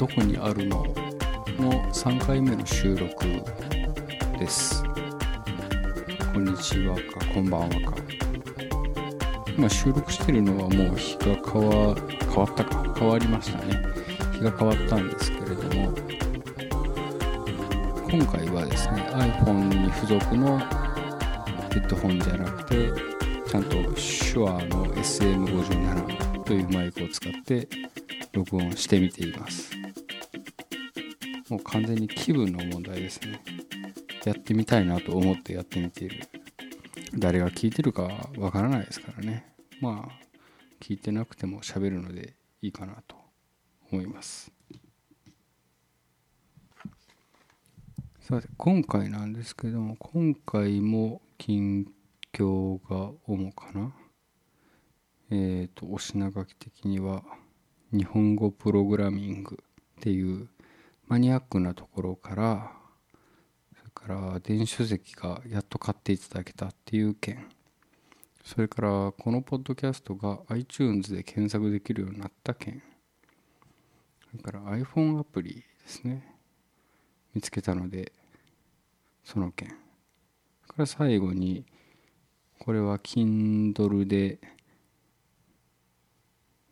どこにあるの？の3回目の収録です。こんにちはか、こんばんはか。今収録してるのはもう日が変わ変わったか、変わりましたね。日が変わったんですけれども、今回はですね、iPhone に付属のヘッドホンじゃなくて、ちゃんと手話の SM57 というマイクを使って録音してみていますもう完全に気分の問題ですね。やってみたいなと思ってやってみている。誰が聞いてるかわからないですからね。まあ聞いてなくても喋るのでいいかなと思います。さて今回なんですけども今回も近況が主かな。えっ、とお品書き的には日本語プログラミングっていうマニアックなところからそれから電子書籍がやっと買っていただけたっていう件。それからこのポッドキャストが iTunes で検索できるようになった件。それから iPhone アプリですね。見つけたのでその件。それから最後にこれは Kindle で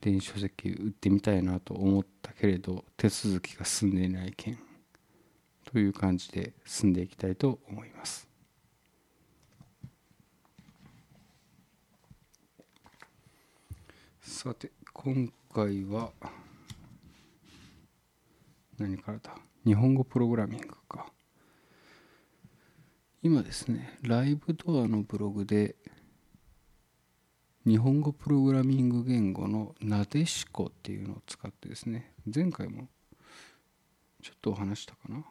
電子書籍売ってみたいなと思ったけれど手続きが進んでいない件。という感じで進んでいきたいと思います。さて今回は何からだ？日本語プログラミングか。今ですねライブドアのブログで日本語プログラミング言語のなでしこっていうのを使ってですね前回もちょっとお話したかな。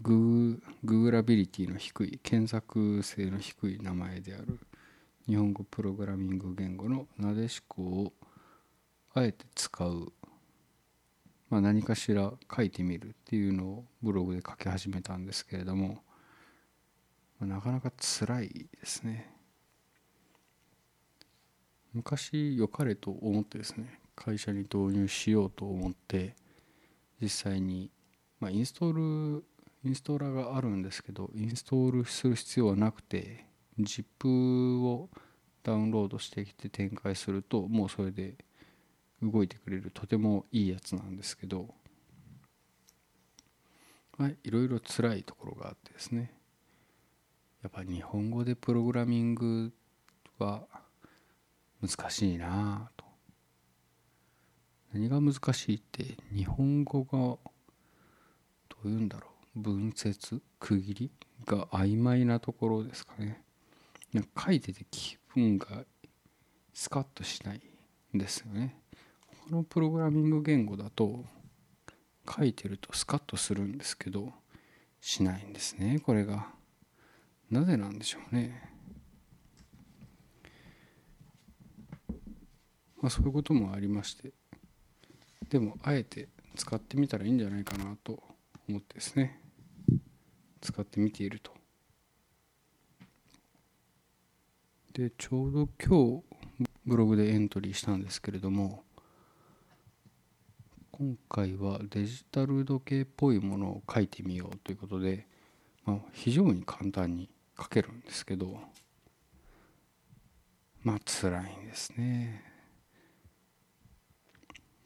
グーグーラビリティの低い検索性の低い名前である日本語プログラミング言語のなでしこをあえて使う、まあ、何かしら書いてみるっていうのをブログで書き始めたんですけれども、ま、なかなか辛いですね。昔良かれと思ってですね会社に導入しようと思って実際に、まあ、インストールインストーラーがあるんですけどインストールする必要はなくて ZIP をダウンロードしてきて展開するともうそれで動いてくれるとてもいいやつなんですけどはいいろいろ辛いところがあってですね。やっぱ日本語でプログラミングは難しいなと。何が難しいって日本語がどういうんだろう。文節区切りが曖昧なところですかね。なんか書いてて気分がスカッとしないんですよね。このプログラミング言語だと書いてるとスカッとするんですけどしないんですねこれが。なぜなんでしょうね。まあ、そういうこともありましてでもあえて使ってみたらいいんじゃないかなと思ってですね。使ってみていると。でちょうど今日ブログでエントリーしたんですけれども今回はデジタル時計っぽいものを書いてみようということで、まあ、非常に簡単に書けるんですけどまあ辛いんですね。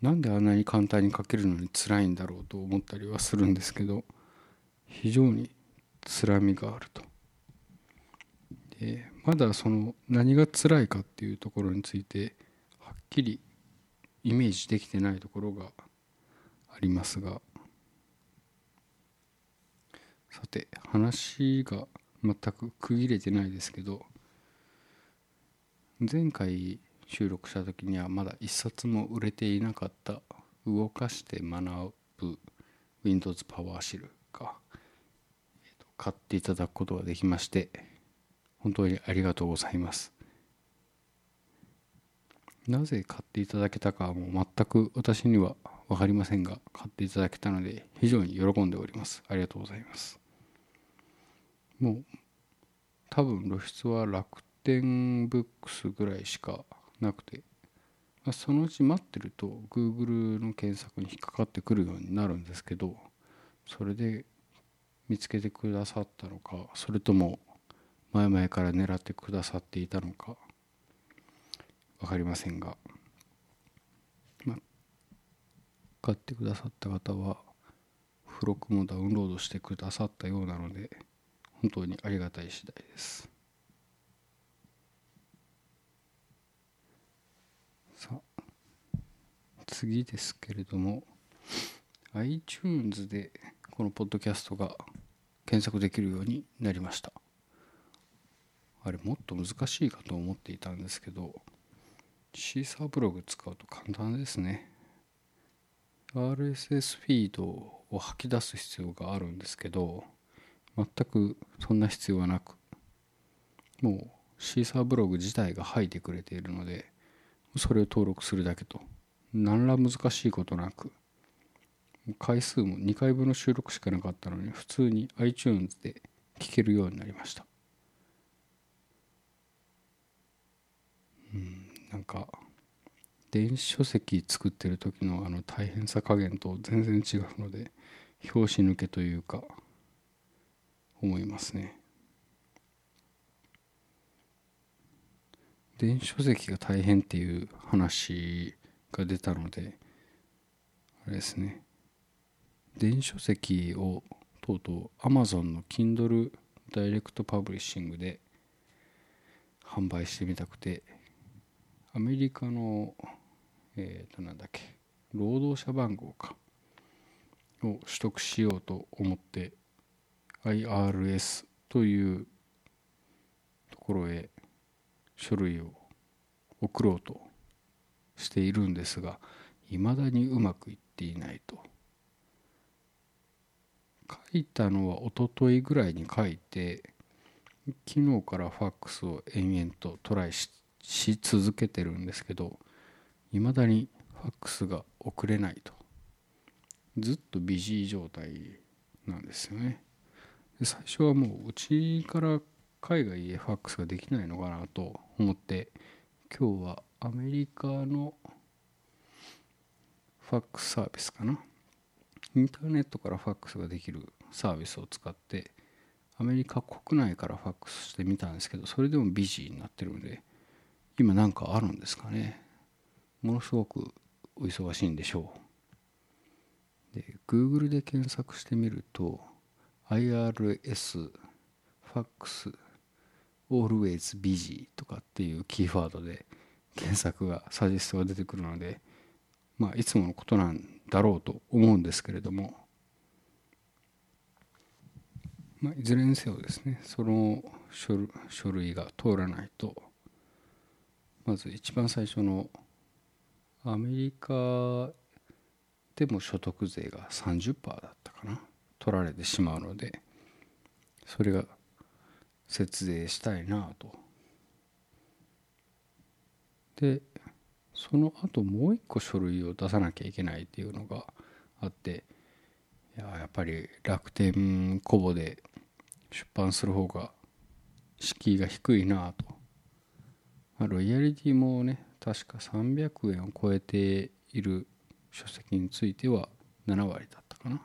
なんであんなに簡単に書けるのに辛いんだろうと思ったりはするんですけど非常に辛みがあると。でまだその何が辛いかっていうところについてはっきりイメージできてないところがありますがさて話が全く区切れてないですけど前回収録した時にはまだ一冊も売れていなかった。動かして学ぶ。Windows パワーシルが買っていただくことができまして。本当にありがとうございます。なぜ買っていただけたかはもう全く私には分かりませんが買っていただけたので非常に喜んでおります。ありがとうございます。もう多分露出は楽天ブックスぐらいしかなくてまそのうち待ってると Google の検索に引っかかってくるようになるんですけどそれで見つけてくださったのかそれとも前々から狙ってくださっていたのか分かりませんが、まあ、買ってくださった方は付録もダウンロードしてくださったようなので本当にありがたい次第です。さあ次ですけれども iTunes でこのポッドキャストが検索できるようになりました。あれもっと難しいかと思っていたんですけどシーサーブログ使うと簡単ですね。RSS フィードを吐き出す必要があるんですけど全くそんな必要はなくもうシーサーブログ自体が吐いてくれているのでそれを登録するだけと。何ら難しいことなく回数も2回分の収録しかなかったのに普通に iTunes で聴けるようになりました。うんなんか電子書籍作ってる時のあの大変さ加減と全然違うので拍子抜けというか思いますね。電子書籍が大変っていう話が出たのであれですね。電子書籍をとうとう Amazon の Kindle ダイレクトパブリッシングで販売してみたくてアメリカのえっ、となんだっけ労働者番号かを取得しようと思って IRS というところへ書類を送ろうとしているんですがいまだにうまくいっていないと。書いたのはおとといぐらいに書いて昨日からファックスを延々とトライし続けてるんですけどいまだにファックスが送れないと。ずっとビジー状態なんですよね。最初はもううちから海外へファックスができないのかなと思って今日はアメリカのファックスサービスかな？インターネットからファックスができるサービスを使ってアメリカ国内からファックスしてみたんですけどそれでもビジーになってるんで今何かあるんですかね？ものすごくお忙しいんでしょう。で Google で検索してみると IRS ファックス always busy とかっていうキーワードで検索がサジェストが出てくるのでまあいつものことなんだろうと思うんですけれども、まあ、いずれにせよですねその書類が通らないとまず一番最初のアメリカでも所得税が30%だったかな取られてしまうのでそれが節税したいなとでその後もう一個書類を出さなきゃいけないっていうのがあっていややっぱり楽天コボで出版する方が敷居が低いなと、まあ、ロイヤリティもね確か300円を超えている書籍については7割だったかな。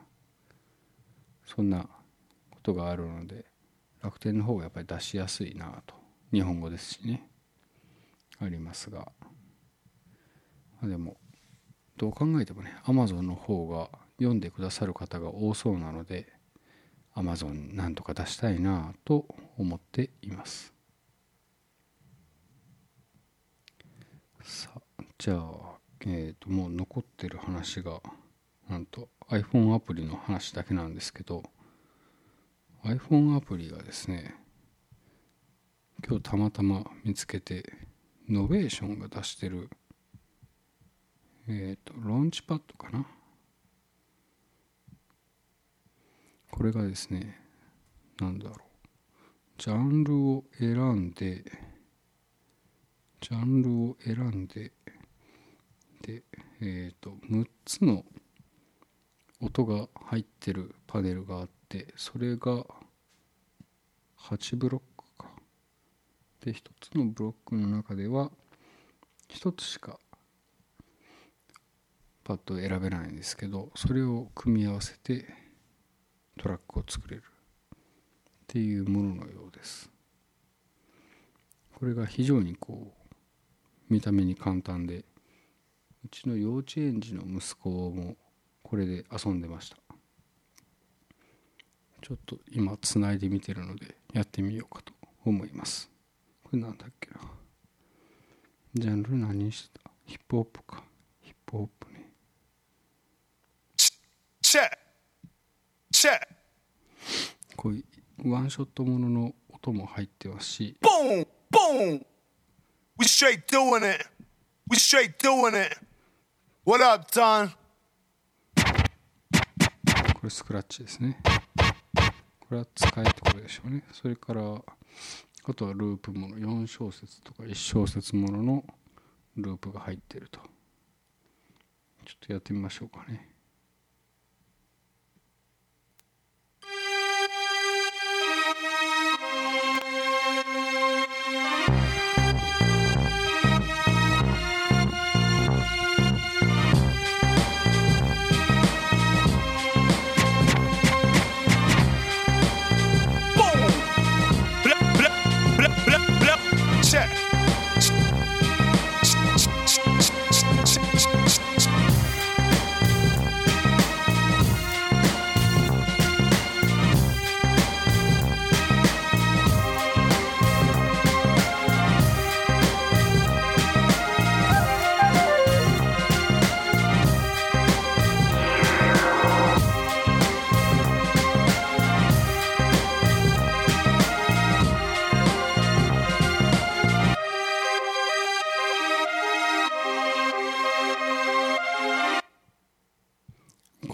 そんなことがあるので楽天の方がやっぱり出しやすいなと。日本語ですしね。ありますが。でもどう考えてもね Amazon の方が読んでくださる方が多そうなので Amazon なんとか出したいなと思っています。さあじゃあえっ、ー、ともう残ってる話がなんと iPhone アプリの話だけなんですけど iPhone アプリがですね今日たまたま見つけて Novation が出してるえっ、ー、と Launchpad かな。これがですね何だろう。ジャンルを選んでジャンルを選んででえっ、ー、と6つの音が入ってるパネルがあってそれが8ブロック。で1つのブロックの中では1つしかパッド選べないんですけどそれを組み合わせてトラックを作れるっていうもののようです。これが非常にこう見た目に簡単でうちの幼稚園児の息子もこれで遊んでました。ちょっと今つないでみてるのでやってみようかと思います。これなんだっけな。ジャンル何にしてた？ヒップホップか。ヒップホップね。チェチェこういうワンショットものの音も入ってますし。ボン。ボン。We straight doing it. We straight doing it. What up, Don? これスクラッチですね。これは使えってことでしょうね。それからあとはループもの4小節とか1小節もののループが入ってると。ちょっとやってみましょうかね。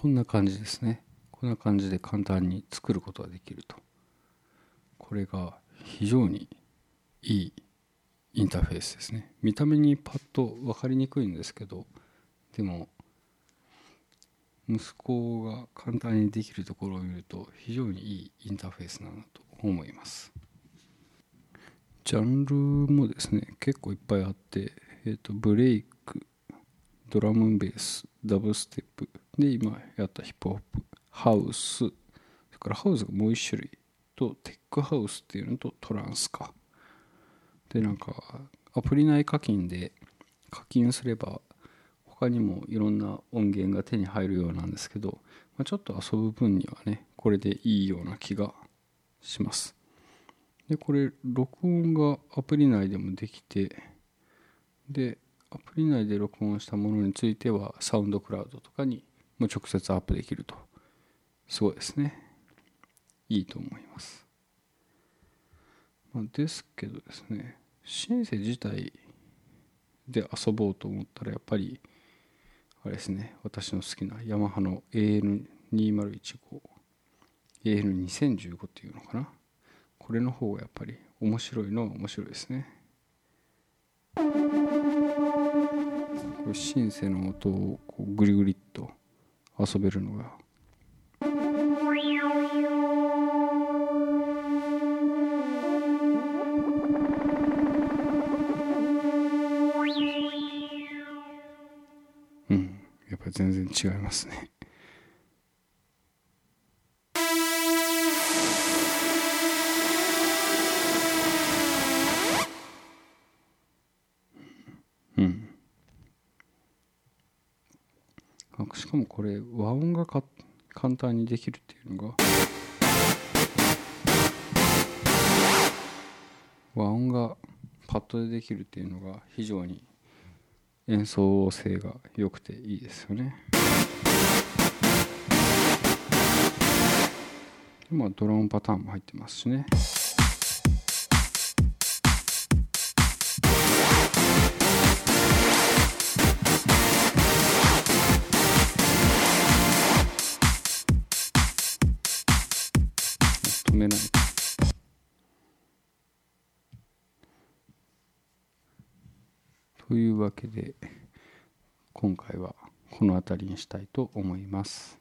んな感じですね。こんな感じで簡単に作ることができると。これが非常にいいインターフェースですね。見た目にパッと分かりにくいんですけどでも息子が簡単にできるところを見ると非常にいいインターフェースだなと思います。ジャンルもですね結構いっぱいあって、えーと、ブレイクドラムベースダブステップで今やったヒップホップハウス。それからハウスがもう一種類とテックハウスっていうのとトランスか。でなんかアプリ内課金で課金すれば他にもいろんな音源が手に入るようなんですけど、まあ、ちょっと遊ぶ分にはねこれでいいような気がします。でこれ録音がアプリ内でもできてでアプリ内で録音したものについてはサウンドクラウドとかにも直接アップできると。すごいですね。いいと思います、まあ、ですけどですねシンセ自体で遊ぼうと思ったらやっぱりあれですね私の好きなヤマハの AN2015 AN2015 っていうのかな。これの方がやっぱり面白いのは面白いですね。これシンセの音をこうグリグリっと遊べるのが。うん。やっぱり全然違いますね。しかもこれ和音がか簡単にできるっていうのが和音がパッドでできるっていうのが非常に演奏性が良くていいですよね。まあドローンパターンも入ってますしね。というわけで今回はこの辺りにしたいと思います。